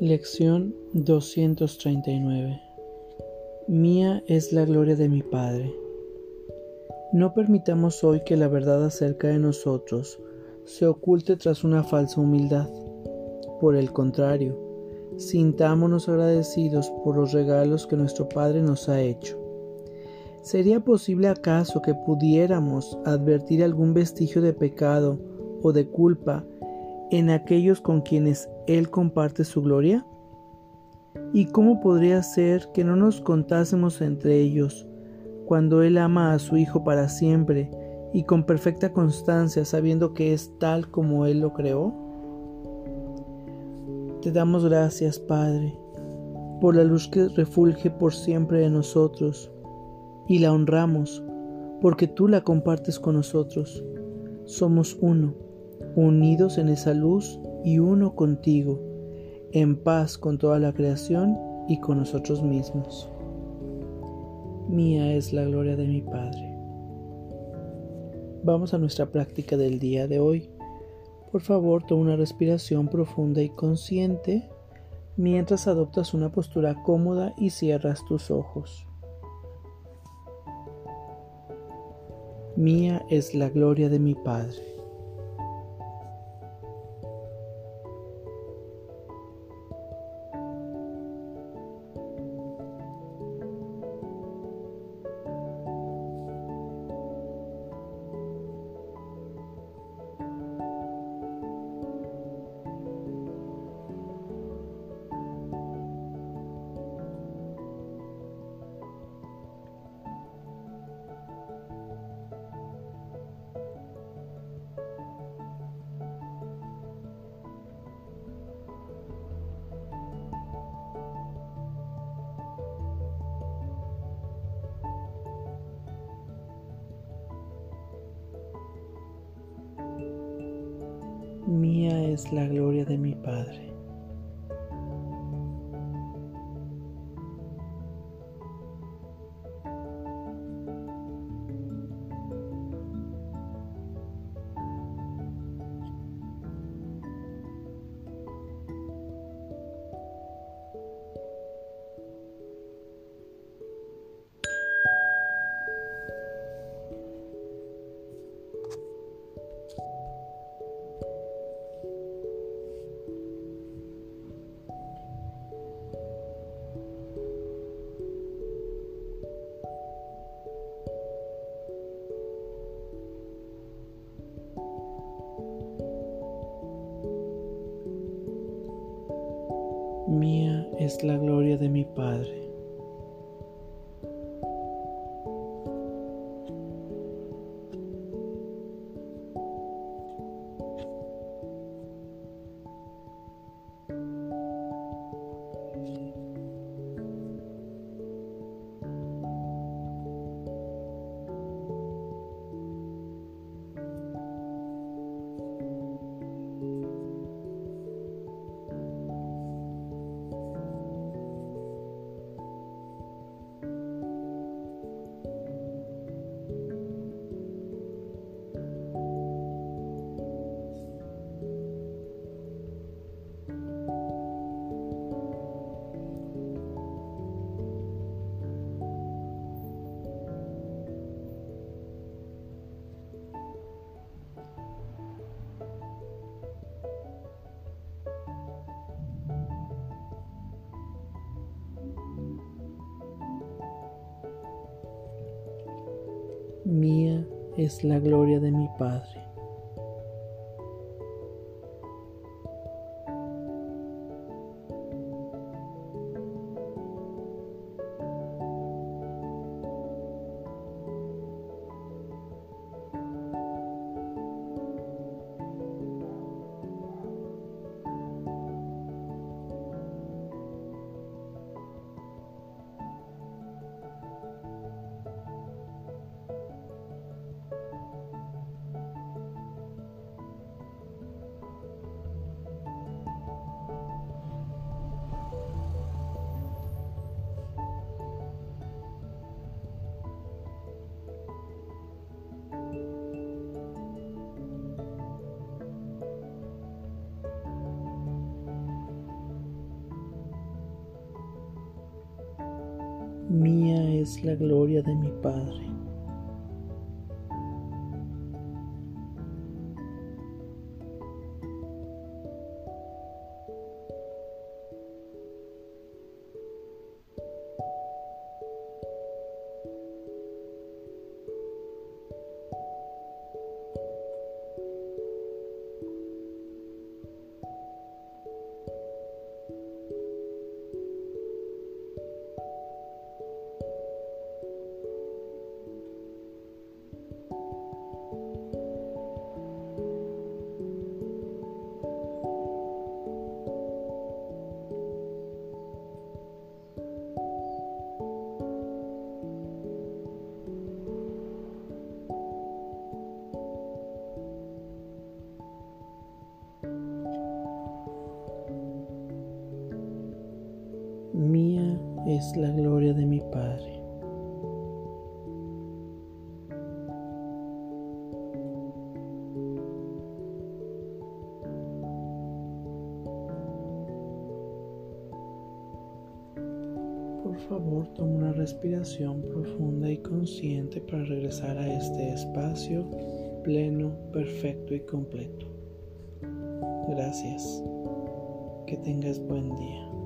Lección 239 Mía es la gloria de mi Padre. No permitamos hoy que la verdad acerca de nosotros se oculte tras una falsa humildad. Por el contrario, sintámonos agradecidos por los regalos que nuestro Padre nos ha hecho. ¿Sería posible acaso que pudiéramos advertir algún vestigio de pecado o de culpa en aquellos con quienes Él comparte su gloria? ¿Y cómo podría ser que no nos contásemos entre ellos cuando Él ama a su Hijo para siempre y con perfecta constancia sabiendo que es tal como Él lo creó? Te damos gracias, Padre, por la luz que refulge por siempre de nosotros y la honramos porque tú la compartes con nosotros. Somos uno, unidos en esa luz y uno contigo, en paz con toda la creación y con nosotros mismos. Mía es la gloria de mi Padre. Vamos a nuestra práctica del día de hoy. Por favor, toma una respiración profunda y consciente mientras adoptas una postura cómoda y cierras tus ojos. Mía es la gloria de mi Padre. Mía es la gloria de mi Padre. Mía es la gloria de mi Padre. Mía es la gloria de mi Padre. Mía es la gloria de mi Padre. Es la gloria de mi Padre. Por favor, toma una respiración profunda y consciente para regresar a este espacio pleno, perfecto y completo. Gracias. Que tengas buen día.